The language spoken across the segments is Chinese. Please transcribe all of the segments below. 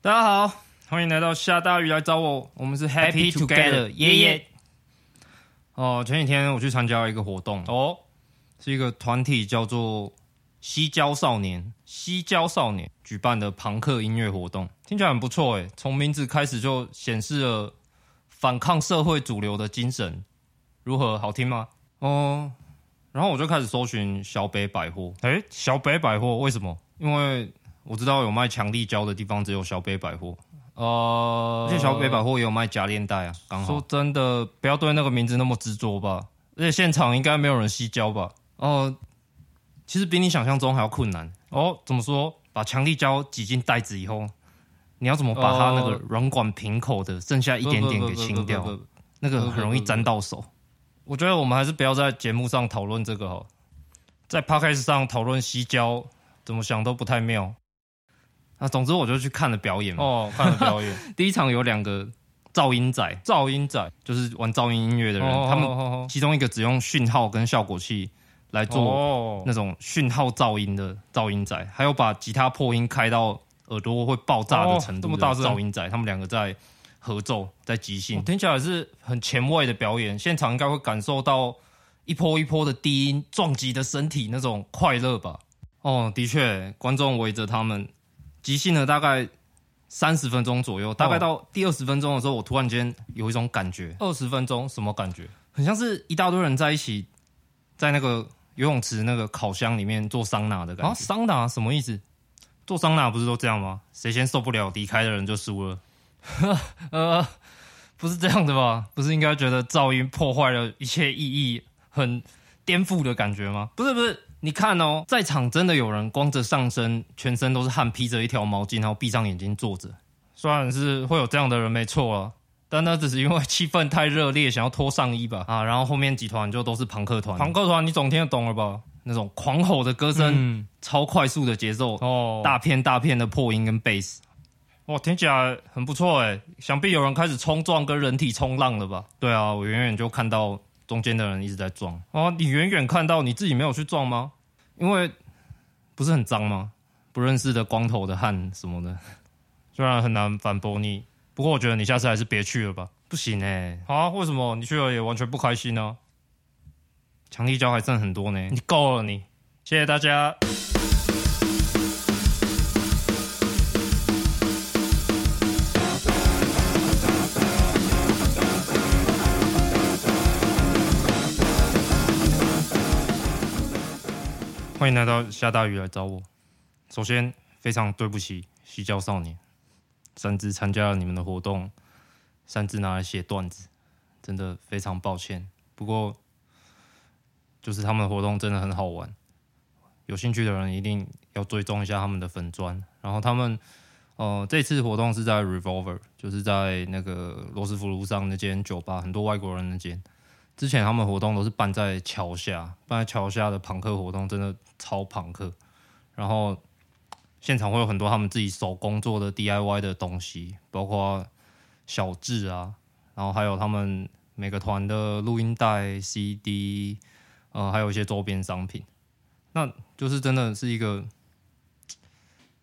大家好，欢迎来到下大雨来找我。我们是 Happy Together，耶耶。哦，前几天我去参加一个活动哦，是一个团体叫做西郊少年，西郊少年举办的朋克音乐活动，听起来很不错诶。从名字开始就显示了反抗社会主流的精神，如何？好听吗？哦，然后我就开始搜寻小北百货。诶，小北百货为什么？因为我知道有卖强力胶的地方只有小北百货。呃，而且小北百货也有卖夹链袋啊。刚好说真的，不要对那个名字那么执着吧。而且现场应该没有人吸胶吧？哦、呃，其实比你想象中还要困难哦。怎么说？把强力胶挤进袋子以后，你要怎么把它那个软管瓶口的剩下一点点给清掉？那个很容易沾到手。我觉得我们还是不要在节目上讨论这个哈，在 Podcast 上讨论吸胶，怎么想都不太妙。啊，总之我就去看了表演嘛。哦，看了表演。第一场有两个噪音仔，噪音仔就是玩噪音音乐的人，哦、他们其中一个只用讯号跟效果器来做那种讯号噪音的噪音仔，还有把吉他破音开到耳朵会爆炸的程度的噪音仔。哦、他们两个在合奏，在即兴，听起来是很前卫的表演。现场应该会感受到一波一波的低音撞击的身体那种快乐吧？哦，的确，观众围着他们。即兴了大概三十分钟左右，大概到第二十分钟的时候，我突然间有一种感觉。二十分钟什么感觉？很像是一大堆人在一起，在那个游泳池那个烤箱里面做桑拿的感觉。啊，桑拿什么意思？做桑拿不是都这样吗？谁先受不了离开的人就输了。呃，不是这样的吧？不是应该觉得噪音破坏了一切意义，很颠覆的感觉吗？不是，不是。你看哦，在场真的有人光着上身，全身都是汗，披着一条毛巾，然后闭上眼睛坐着。虽然是会有这样的人没错啊，但那只是因为气氛太热烈，想要脱上衣吧。啊，然后后面几团就都是朋克团。朋克团你总听得懂了吧？那种狂吼的歌声，嗯、超快速的节奏，哦，大片大片的破音跟贝斯，哇，听起来很不错哎。想必有人开始冲撞跟人体冲浪了吧？对啊，我远远就看到。中间的人一直在撞哦，你远远看到你自己没有去撞吗？因为不是很脏吗？不认识的光头的汗什么的，虽然很难反驳你，不过我觉得你下次还是别去了吧。不行哎，啊，为什么你去了也完全不开心呢？强力胶还剩很多呢，你够了你，谢谢大家。欢迎来到下大雨来找我。首先，非常对不起西郊少年，擅自参加了你们的活动，擅自拿来写段子，真的非常抱歉。不过，就是他们的活动真的很好玩，有兴趣的人一定要追踪一下他们的粉砖。然后他们，呃，这次活动是在 Revolver，就是在那个罗斯福路上那间酒吧，很多外国人那间。之前他们活动都是办在桥下，办在桥下的朋克活动真的超朋克。然后现场会有很多他们自己手工做的 DIY 的东西，包括小志啊，然后还有他们每个团的录音带、CD，呃，还有一些周边商品。那就是真的是一个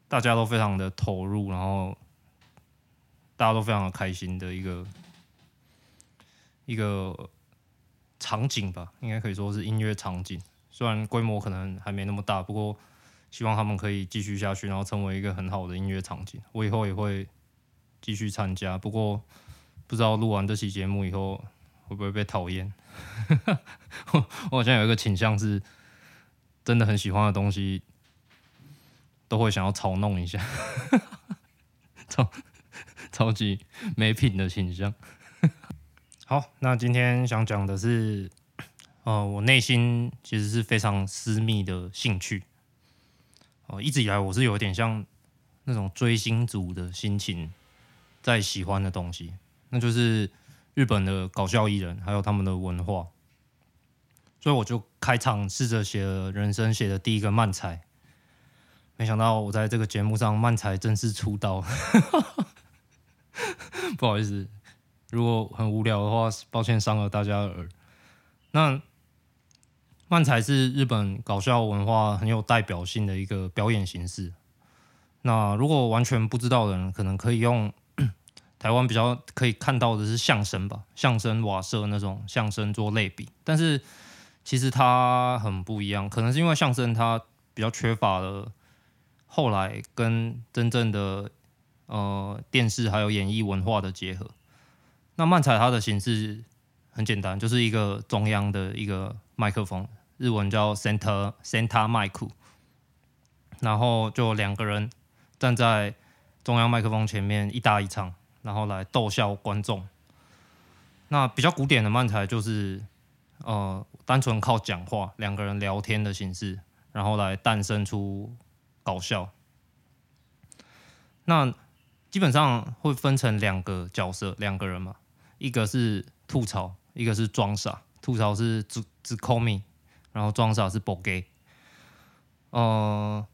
大家都非常的投入，然后大家都非常的开心的一个一个。场景吧，应该可以说是音乐场景。虽然规模可能还没那么大，不过希望他们可以继续下去，然后成为一个很好的音乐场景。我以后也会继续参加，不过不知道录完这期节目以后会不会被讨厌。我好像有一个倾向是，真的很喜欢的东西，都会想要嘲弄一下，超超级没品的倾向。好，那今天想讲的是，呃，我内心其实是非常私密的兴趣。哦、呃，一直以来我是有点像那种追星族的心情，在喜欢的东西，那就是日本的搞笑艺人，还有他们的文化。所以我就开场试着写了人生写的第一个漫才，没想到我在这个节目上漫才正式出道，不好意思。如果很无聊的话，抱歉伤了大家的耳。那漫才是日本搞笑文化很有代表性的一个表演形式。那如果完全不知道的人，可能可以用 台湾比较可以看到的是相声吧，相声瓦舍那种相声做类比，但是其实它很不一样，可能是因为相声它比较缺乏了后来跟真正的呃电视还有演艺文化的结合。那漫才它的形式很简单，就是一个中央的一个麦克风，日文叫 center center 麦克，然后就两个人站在中央麦克风前面一搭一唱，然后来逗笑观众。那比较古典的漫才就是呃单纯靠讲话，两个人聊天的形式，然后来诞生出搞笑。那基本上会分成两个角色，两个人嘛。一个是吐槽，一个是装傻。吐槽是只只 call me，然后装傻是 boge。呃，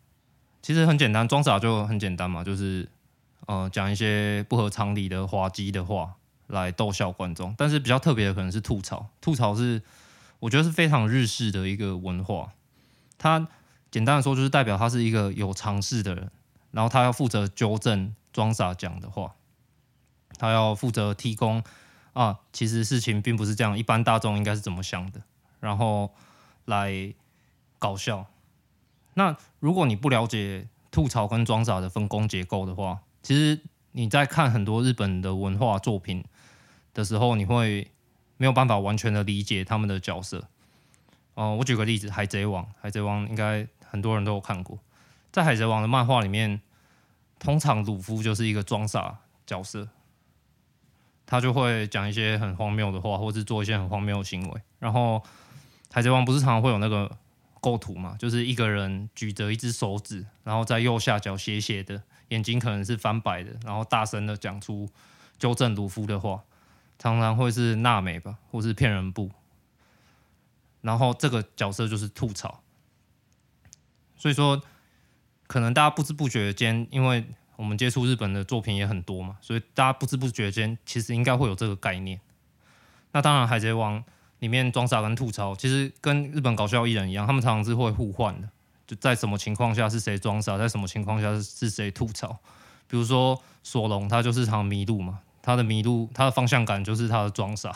其实很简单，装傻就很简单嘛，就是呃讲一些不合常理的滑稽的话来逗笑观众。但是比较特别的可能是吐槽，吐槽是我觉得是非常日式的一个文化。他简单的说就是代表他是一个有常识的人，然后他要负责纠正装傻讲的话，他要负责提供。啊，其实事情并不是这样，一般大众应该是怎么想的，然后来搞笑。那如果你不了解吐槽跟装傻的分工结构的话，其实你在看很多日本的文化作品的时候，你会没有办法完全的理解他们的角色。哦、我举个例子，《海贼王》，《海贼王》应该很多人都有看过，在《海贼王》的漫画里面，通常鲁夫就是一个装傻角色。他就会讲一些很荒谬的话，或是做一些很荒谬的行为。然后海贼王不是常常会有那个构图嘛，就是一个人举着一只手指，然后在右下角斜斜的，眼睛可能是翻白的，然后大声的讲出纠正鲁夫的话，常常会是娜美吧，或是骗人布。然后这个角色就是吐槽，所以说可能大家不知不觉间，因为。我们接触日本的作品也很多嘛，所以大家不知不觉间其实应该会有这个概念。那当然，《海贼王》里面装傻跟吐槽，其实跟日本搞笑艺人一样，他们常常是会互换的。就在什么情况下是谁装傻，在什么情况下是谁吐槽。比如说索隆，他就是常迷路嘛，他的迷路，他的方向感就是他的装傻，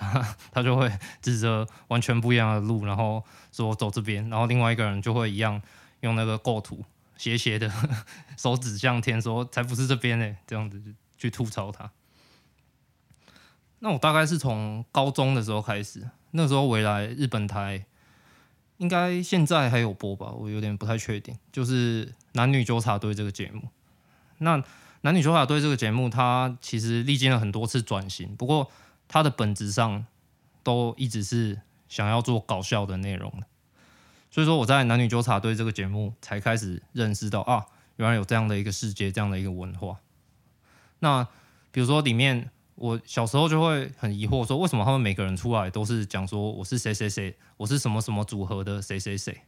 他就会指着完全不一样的路，然后说走这边，然后另外一个人就会一样用那个构图。斜斜的 手指向天，说才不是这边呢，这样子去吐槽他。那我大概是从高中的时候开始，那时候回来日本台，应该现在还有播吧，我有点不太确定。就是男女纠察队这个节目，那男女纠察队这个节目，它其实历经了很多次转型，不过它的本质上都一直是想要做搞笑的内容的。所以说我在男女纠察队这个节目才开始认识到啊，原来有这样的一个世界，这样的一个文化。那比如说里面，我小时候就会很疑惑，说为什么他们每个人出来都是讲说我是谁谁谁，我是什么什么组合的谁谁谁？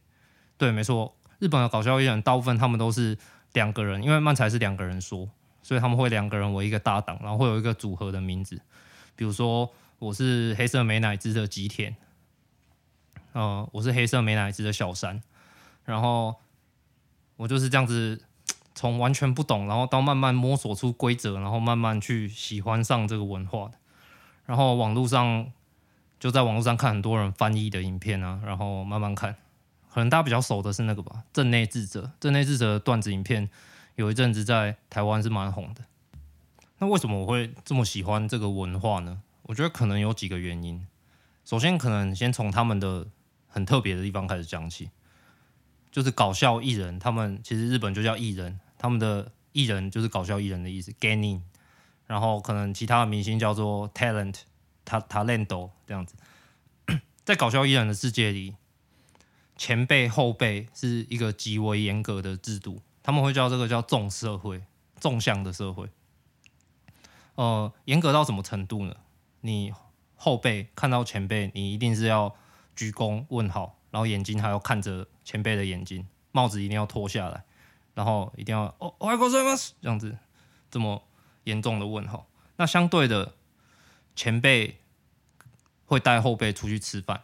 对，没错，日本的搞笑艺人大部分他们都是两个人，因为漫才是两个人说，所以他们会两个人为一个搭档，然后会有一个组合的名字，比如说我是黑色美乃滋的吉田。呃，我是黑色美乃滋的小三，然后我就是这样子，从完全不懂，然后到慢慢摸索出规则，然后慢慢去喜欢上这个文化的。然后网络上就在网络上看很多人翻译的影片啊，然后慢慢看，可能大家比较熟的是那个吧，阵内智则，阵内智者的段子影片有一阵子在台湾是蛮红的。那为什么我会这么喜欢这个文化呢？我觉得可能有几个原因。首先，可能先从他们的很特别的地方开始讲起，就是搞笑艺人，他们其实日本就叫艺人，他们的艺人就是搞笑艺人的意思，gaining。然后可能其他的明星叫做 talent，他 talento 这样子。在搞笑艺人的世界里，前辈后辈是一个极为严格的制度，他们会叫这个叫纵社会，纵向的社会。呃，严格到什么程度呢？你后辈看到前辈，你一定是要。鞠躬问好，然后眼睛还要看着前辈的眼睛，帽子一定要脱下来，然后一定要哦，おはようございます这样子，这么严重的问候。那相对的，前辈会带后辈出去吃饭，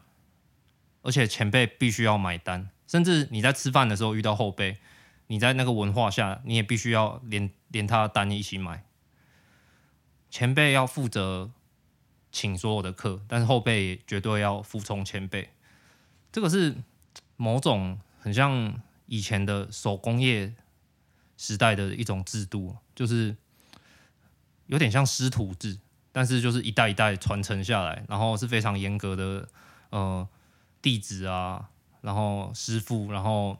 而且前辈必须要买单，甚至你在吃饭的时候遇到后辈， 你在那个文化下，你也必须要连连他的单一起买。前辈要负责 请所有的客，但是后辈绝对要服从前辈。这个是某种很像以前的手工业时代的一种制度，就是有点像师徒制，但是就是一代一代传承下来，然后是非常严格的呃弟子啊，然后师傅，然后。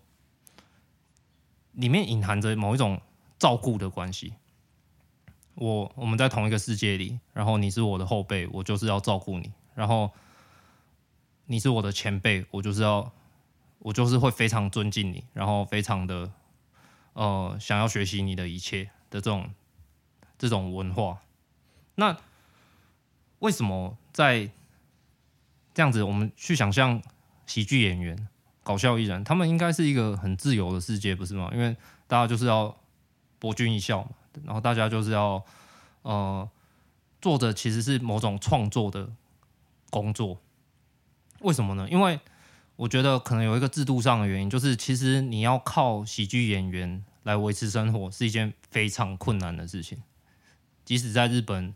里面隐含着某一种照顾的关系。我我们在同一个世界里，然后你是我的后辈，我就是要照顾你；然后你是我的前辈，我就是要，我就是会非常尊敬你，然后非常的呃想要学习你的一切的这种这种文化。那为什么在这样子，我们去想象喜剧演员？搞笑艺人，他们应该是一个很自由的世界，不是吗？因为大家就是要博君一笑嘛，然后大家就是要呃做的其实是某种创作的工作。为什么呢？因为我觉得可能有一个制度上的原因，就是其实你要靠喜剧演员来维持生活是一件非常困难的事情。即使在日本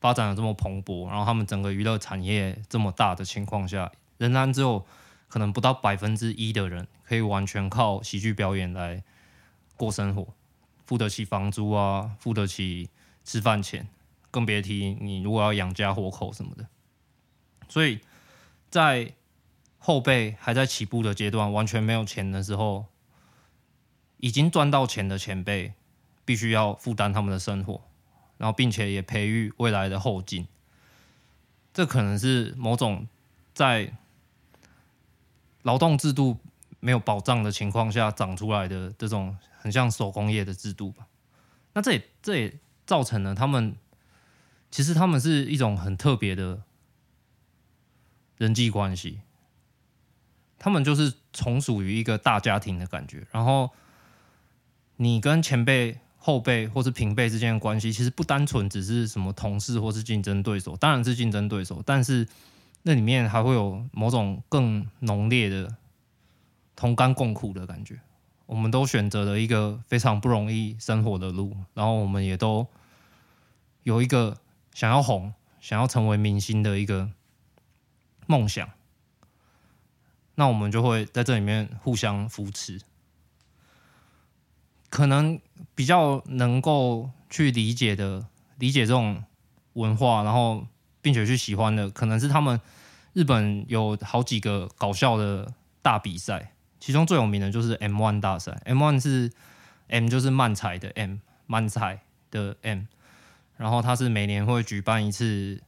发展的这么蓬勃，然后他们整个娱乐产业这么大的情况下，仍然只有。可能不到百分之一的人可以完全靠喜剧表演来过生活，付得起房租啊，付得起吃饭钱，更别提你如果要养家活口什么的。所以在后辈还在起步的阶段，完全没有钱的时候，已经赚到钱的前辈必须要负担他们的生活，然后并且也培育未来的后进。这可能是某种在。劳动制度没有保障的情况下长出来的这种很像手工业的制度吧，那这也这也造成了他们其实他们是一种很特别的人际关系，他们就是从属于一个大家庭的感觉。然后你跟前辈、后辈或是平辈之间的关系，其实不单纯只是什么同事或是竞争对手，当然是竞争对手，但是。那里面还会有某种更浓烈的同甘共苦的感觉。我们都选择了一个非常不容易生活的路，然后我们也都有一个想要红、想要成为明星的一个梦想。那我们就会在这里面互相扶持。可能比较能够去理解的、理解这种文化，然后并且去喜欢的，可能是他们。日本有好几个搞笑的大比赛，其中最有名的就是 M1 大赛。M1 是 M 就是漫才的 M，漫才的 M，然后它是每年会举办一次，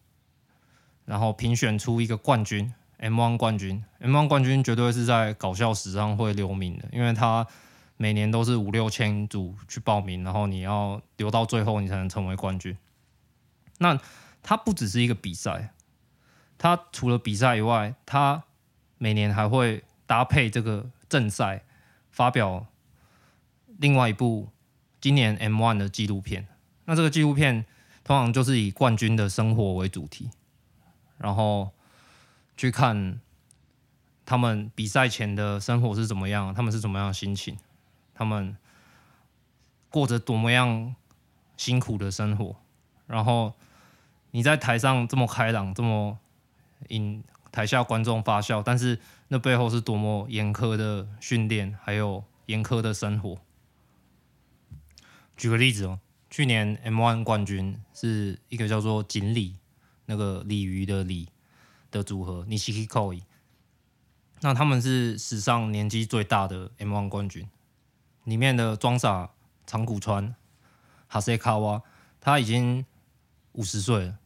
然后评选出一个冠军，M1 冠军。M1 冠军绝对是在搞笑史上会留名的，因为它每年都是五六千组去报名，然后你要留到最后，你才能成为冠军。那它不只是一个比赛。他除了比赛以外，他每年还会搭配这个正赛，发表另外一部今年 M One 的纪录片。那这个纪录片通常就是以冠军的生活为主题，然后去看他们比赛前的生活是怎么样，他们是怎么样心情，他们过着多么样辛苦的生活。然后你在台上这么开朗，这么。引台下观众发笑，但是那背后是多么严苛的训练，还有严苛的生活。举个例子哦，去年 M1 冠军是一个叫做锦鲤，那个鲤鱼的鲤的组合，Nishikoi。那他们是史上年纪最大的 M1 冠军，里面的装傻长谷川哈塞卡瓦，他已经五十岁了。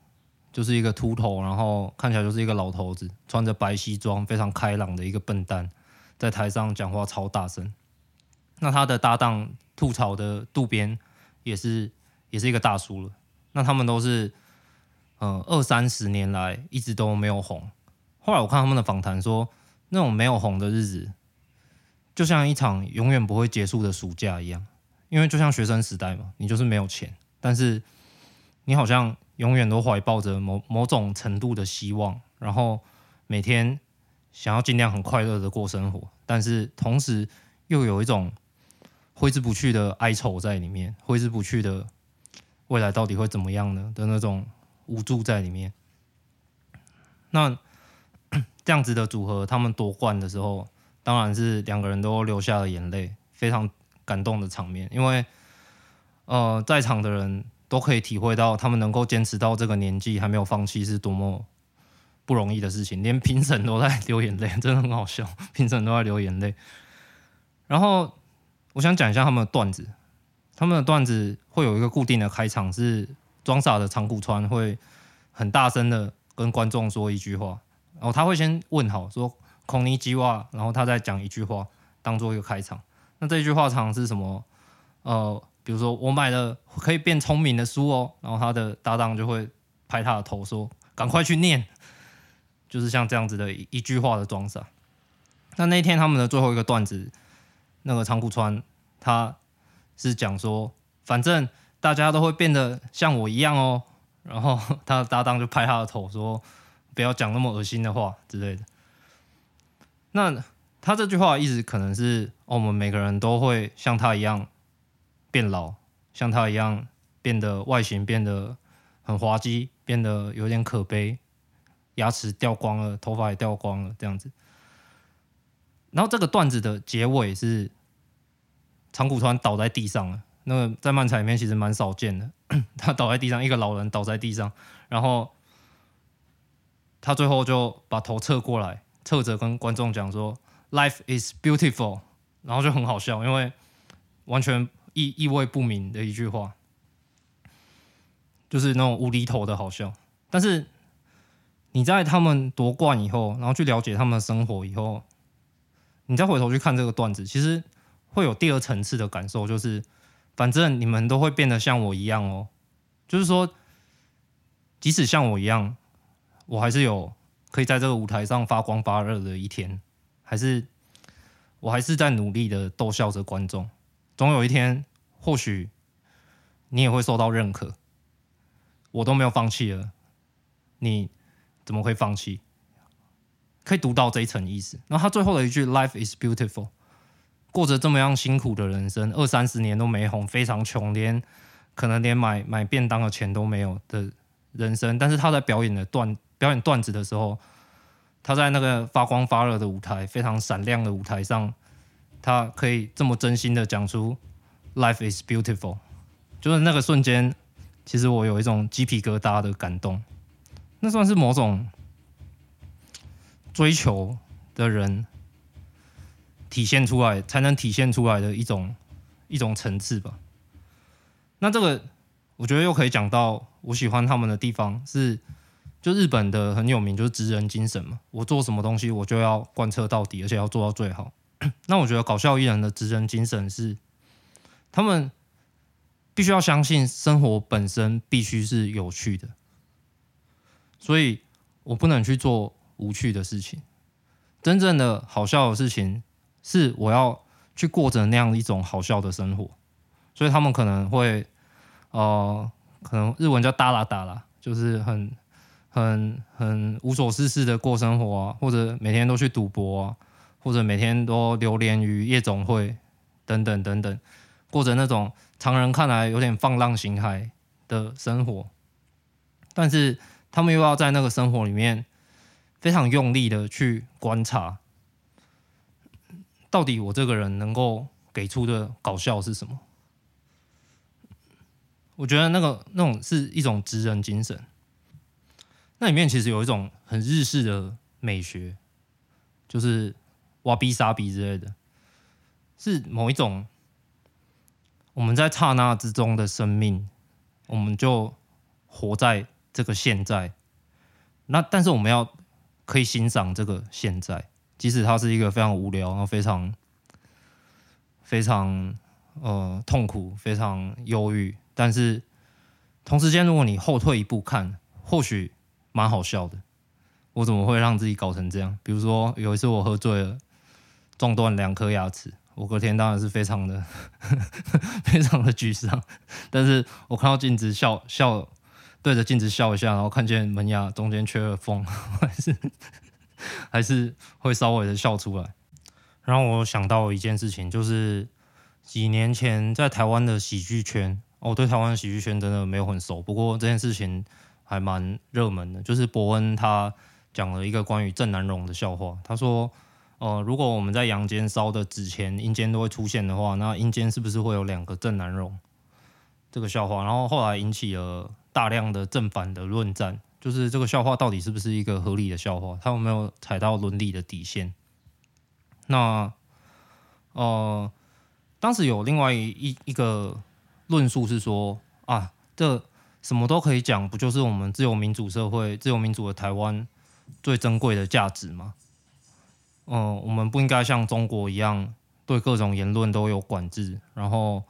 就是一个秃头，然后看起来就是一个老头子，穿着白西装，非常开朗的一个笨蛋，在台上讲话超大声。那他的搭档吐槽的渡边也是也是一个大叔了。那他们都是呃二三十年来一直都没有红。后来我看他们的访谈说，那种没有红的日子，就像一场永远不会结束的暑假一样，因为就像学生时代嘛，你就是没有钱，但是你好像。永远都怀抱着某某种程度的希望，然后每天想要尽量很快乐的过生活，但是同时又有一种挥之不去的哀愁在里面，挥之不去的未来到底会怎么样呢？的那种无助在里面。那 这样子的组合，他们夺冠的时候，当然是两个人都流下了眼泪，非常感动的场面。因为呃，在场的人都可以体会到，他们能够坚持到这个年纪还没有放弃，是多么不容易的事情。连评审都在流眼泪，真的很好笑，评审都在流眼泪。然后。我想讲一下他们的段子，他们的段子会有一个固定的开场，是装傻的长谷川会很大声的跟观众说一句话，然后他会先问好说“こんにちは”，然后他再讲一句话当做一个开场。那这一句话常是什么？呃， 比如说我买了可以变聪明的书哦，然后他的搭档就会拍他的头说：“赶快去念。”就是像这样子的一一句话的装傻。那那天他们的最后一个段子。那个仓库川，他是讲说，反正大家都会变得像我一样哦。然后他的搭档就拍他的头说，不要讲那么恶心的话之类的。那他这句话的意思可能是，我们每个人都会像他一样变老，像他一样变得外形变得很滑稽，变得有点可悲，牙齿掉光了，头发也掉光了，这样子。然后这个段子的结尾是长谷川倒在地上了。那个在漫才里面其实蛮少见的，他倒在地上，一个老人倒在地上，然后他最后就把头侧过来，侧着跟观众讲说：“Life is beautiful。”然后就很好笑，因为完全意意味不明的一句话，就是那种无厘头的好笑。但是你在他们夺冠以后，然后去了解他们的生活以后。你再回头去看这个段子，其实会有第二层次的感受，就是反正你们都会变得像我一样哦。就是说，即使像我一样，我还是有可以在这个舞台上发光发热的一天，还是我还是在努力的逗笑着观众。总有一天，或许你也会受到认可。我都没有放弃了，你怎么会放弃？可以读到这一层意思。然后他最后的一句 “Life is beautiful”，过着这么样辛苦的人生，二三十年都没红，非常穷，连可能连买买便当的钱都没有的人生。但是他在表演的段表演段子的时候，他在那个发光发热的舞台，非常闪亮的舞台上，他可以这么真心的讲出 “Life is beautiful”，就是那个瞬间，其实我有一种鸡皮疙瘩的感动。那算是某种。追求的人体现出来，才能体现出来的一种一种层次吧。那这个我觉得又可以讲到我喜欢他们的地方是，就日本的很有名，就是职人精神嘛。我做什么东西，我就要贯彻到底，而且要做到最好。那我觉得搞笑艺人的职人精神是，他们必须要相信生活本身必须是有趣的，所以我不能去做。无趣的事情，真正的好笑的事情是我要去过着那样一种好笑的生活，所以他们可能会，呃，可能日文叫哒啦哒啦，就是很很很无所事事的过生活啊，或者每天都去赌博啊，或者每天都流连于夜总会等等等等，过着那种常人看来有点放浪形骸的生活，但是他们又要在那个生活里面。非常用力的去观察，到底我这个人能够给出的搞笑是什么？我觉得那个那种是一种职人精神。那里面其实有一种很日式的美学，就是挖逼杀逼之类的，是某一种我们在刹那之中的生命，我们就活在这个现在。那但是我们要。可以欣赏这个现在，即使它是一个非常无聊，然后非常非常呃痛苦、非常忧郁，但是同时间，如果你后退一步看，或许蛮好笑的。我怎么会让自己搞成这样？比如说有一次我喝醉了，撞断两颗牙齿，我隔天当然是非常的 非常的沮丧，但是我看到镜子笑笑。对着镜子笑一下，然后看见门牙中间缺了缝，还是还是会稍微的笑出来。然后我想到一件事情，就是几年前在台湾的喜剧圈，我对台湾的喜剧圈真的没有很熟，不过这件事情还蛮热门的。就是伯恩他讲了一个关于郑南榕的笑话，他说：“呃，如果我们在阳间烧的纸钱，阴间都会出现的话，那阴间是不是会有两个郑南榕？”这个笑话，然后后来引起了大量的正反的论战，就是这个笑话到底是不是一个合理的笑话？他有没有踩到伦理的底线？那呃，当时有另外一一个论述是说啊，这什么都可以讲，不就是我们自由民主社会、自由民主的台湾最珍贵的价值吗？嗯、我们不应该像中国一样，对各种言论都有管制，然后。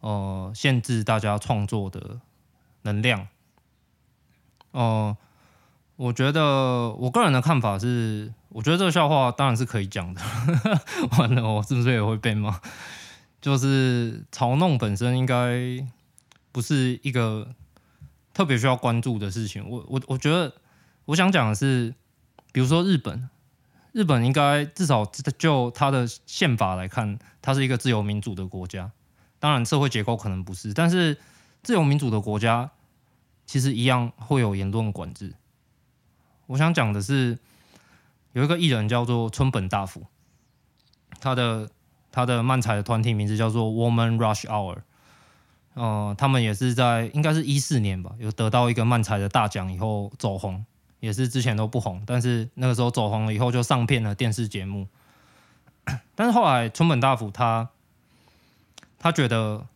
呃，限制大家创作的能量。呃，我觉得我个人的看法是，我觉得这个笑话当然是可以讲的。完了，我是不是也会被骂？就是嘲弄本身应该不是一个特别需要关注的事情。我我我觉得，我想讲的是，比如说日本，日本应该至少就它的宪法来看，它是一个自由民主的国家。当然，社会结构可能不是，但是自由民主的国家其实一样会有言论管制。我想讲的是，有一个艺人叫做村本大辅，他的他的漫才的团体名字叫做 Woman Rush Hour。呃，他们也是在应该是一四年吧，有得到一个漫才的大奖以后走红，也是之前都不红，但是那个时候走红了以后就上片了电视节目。但是后来村本大辅他。他觉得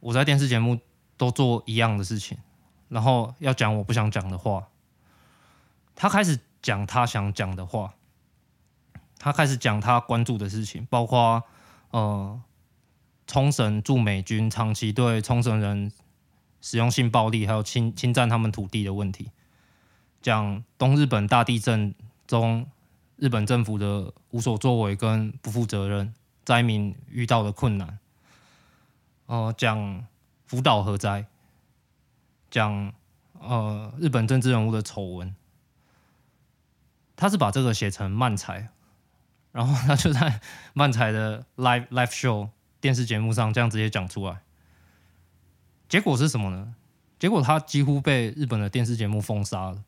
我在电视节目都做一样的事情，然后要讲我不想讲的话。他开始讲他想讲的话，他开始讲他关注的事情，包括呃，冲绳驻美军长期对冲绳人使用性暴力，还有侵侵占他们土地的问题，讲东日本大地震中日本政府的无所作为跟不负责任，灾民遇到的困难。哦，讲福岛核灾，讲呃日本政治人物的丑闻，他是把这个写成漫才，然后他就在漫才的 live live show 电视节目上这样直接讲出来，结果是什么呢？结果他几乎被日本的电视节目封杀了，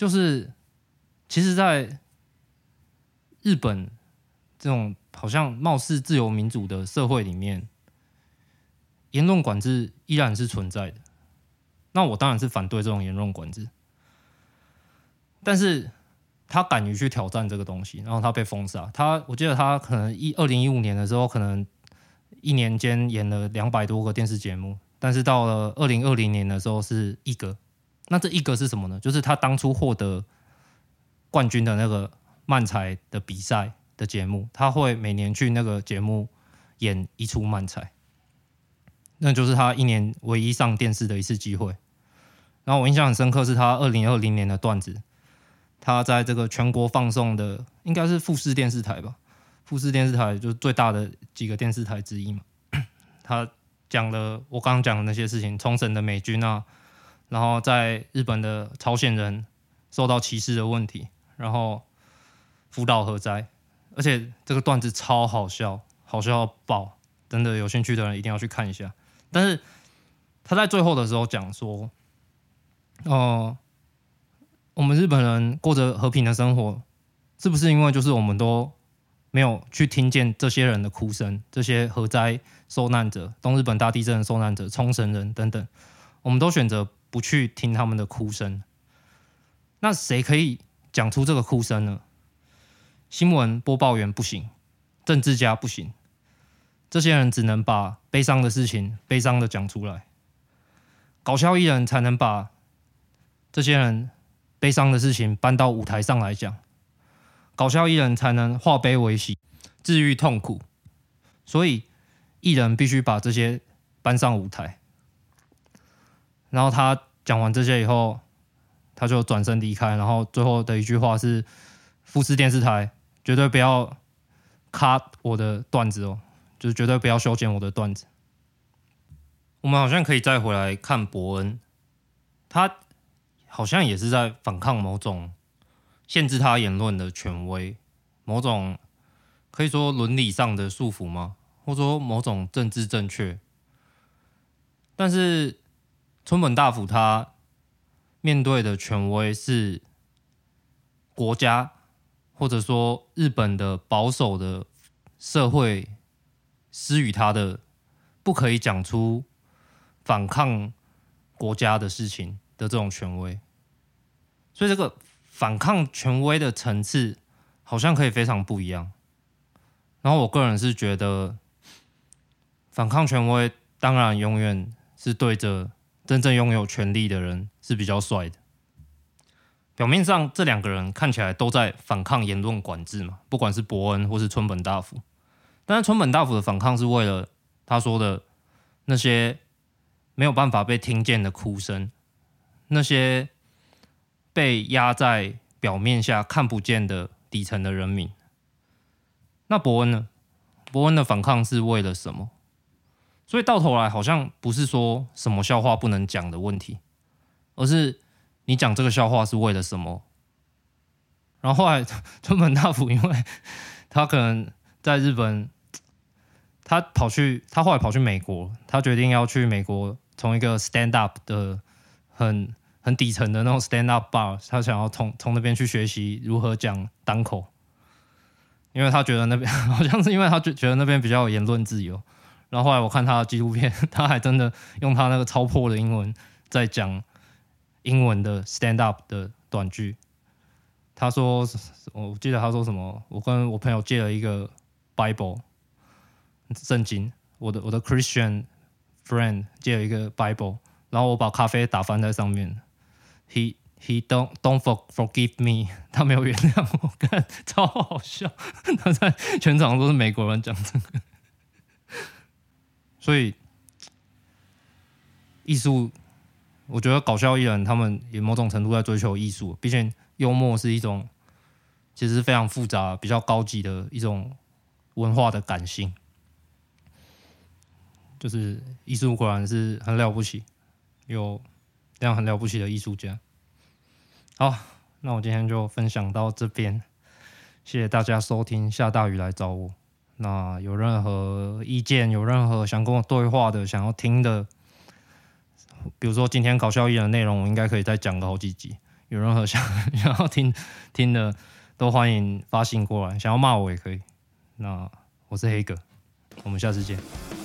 就是其实，在日本这种。好像貌似自由民主的社会里面，言论管制依然是存在的。那我当然是反对这种言论管制，但是他敢于去挑战这个东西，然后他被封杀。他我记得他可能一二零一五年的时候，可能一年间演了两百多个电视节目，但是到了二零二零年的时候是一个。那这一个是什么呢？就是他当初获得冠军的那个漫才的比赛。的节目，他会每年去那个节目演一出漫才，那就是他一年唯一上电视的一次机会。然后我印象很深刻，是他二零二零年的段子，他在这个全国放送的应该是富士电视台吧，富士电视台就是最大的几个电视台之一嘛。他讲了我刚刚讲的那些事情，冲绳的美军啊，然后在日本的朝鲜人受到歧视的问题，然后福岛核灾。而且这个段子超好笑，好笑到爆！真的有兴趣的人一定要去看一下。但是他在最后的时候讲说：“哦、我们日本人过着和平的生活，是不是因为就是我们都没有去听见这些人的哭声？这些核灾受难者、东日本大地震的受难者、冲绳人等等，我们都选择不去听他们的哭声。那谁可以讲出这个哭声呢？”新闻播报员不行，政治家不行，这些人只能把悲伤的事情悲伤的讲出来。搞笑艺人才能把这些人悲伤的事情搬到舞台上来讲，搞笑艺人才能化悲为喜，治愈痛苦。所以艺人必须把这些搬上舞台。然后他讲完这些以后，他就转身离开。然后最后的一句话是：富士电视台。绝对不要 cut 我的段子哦，就是绝对不要修剪我的段子。我们好像可以再回来看伯恩，他好像也是在反抗某种限制他言论的权威，某种可以说伦理上的束缚吗？或者说某种政治正确。但是村本大辅他面对的权威是国家，或者说日本的保守的社会施予他的，不可以讲出反抗国家的事情的这种权威。所以这个反抗权威的层次好像可以非常不一样。然后我个人是觉得，反抗权威当然永远是对着真正拥有权力的人是比较帅的。表面上这两个人看起来都在反抗言论管制嘛，不管是伯恩或是村本大辅。但是村本大辅的反抗是为了他说的那些没有办法被听见的哭声，那些。被压在表面下看不见的底层的人民，那伯恩呢？伯恩的反抗是为了什么？所以到头来好像不是说什么笑话不能讲的问题，而是你讲这个笑话是为了什么？然后后来村本大辅，因为他可能在日本，他跑去，他后来跑去美国，他决定要去美国从一个 stand up 的很。很底层的那种 stand up bar，他想要从从那边去学习如何讲单口，因为他觉得那边 好像是因为他觉觉得那边比较有言论自由。然后后来我看他的纪录片，他还真的用他那个超破的英文在讲英文的 stand up 的短句。他说，我记得他说什么，我跟我朋友借了一个 Bible 圣经，我的我的 Christian friend 借了一个 Bible，然后我把咖啡打翻在上面。He he don't don't for forgive me，他没有原谅我，看超好笑。他在全场都是美国人讲这个，所以艺术，我觉得搞笑艺人他们也某种程度在追求艺术。毕竟幽默是一种其实非常复杂、比较高级的一种文化的感性。就是艺术果然是很了不起，有。这样很了不起的艺术家。好，那我今天就分享到这边，谢谢大家收听。下大雨来找我。那有任何意见，有任何想跟我对话的，想要听的，比如说今天搞笑艺人的内容，我应该可以再讲个好几集。有任何想 想要听听的，都欢迎发信过来。想要骂我也可以。那我是黑哥，我们下次见。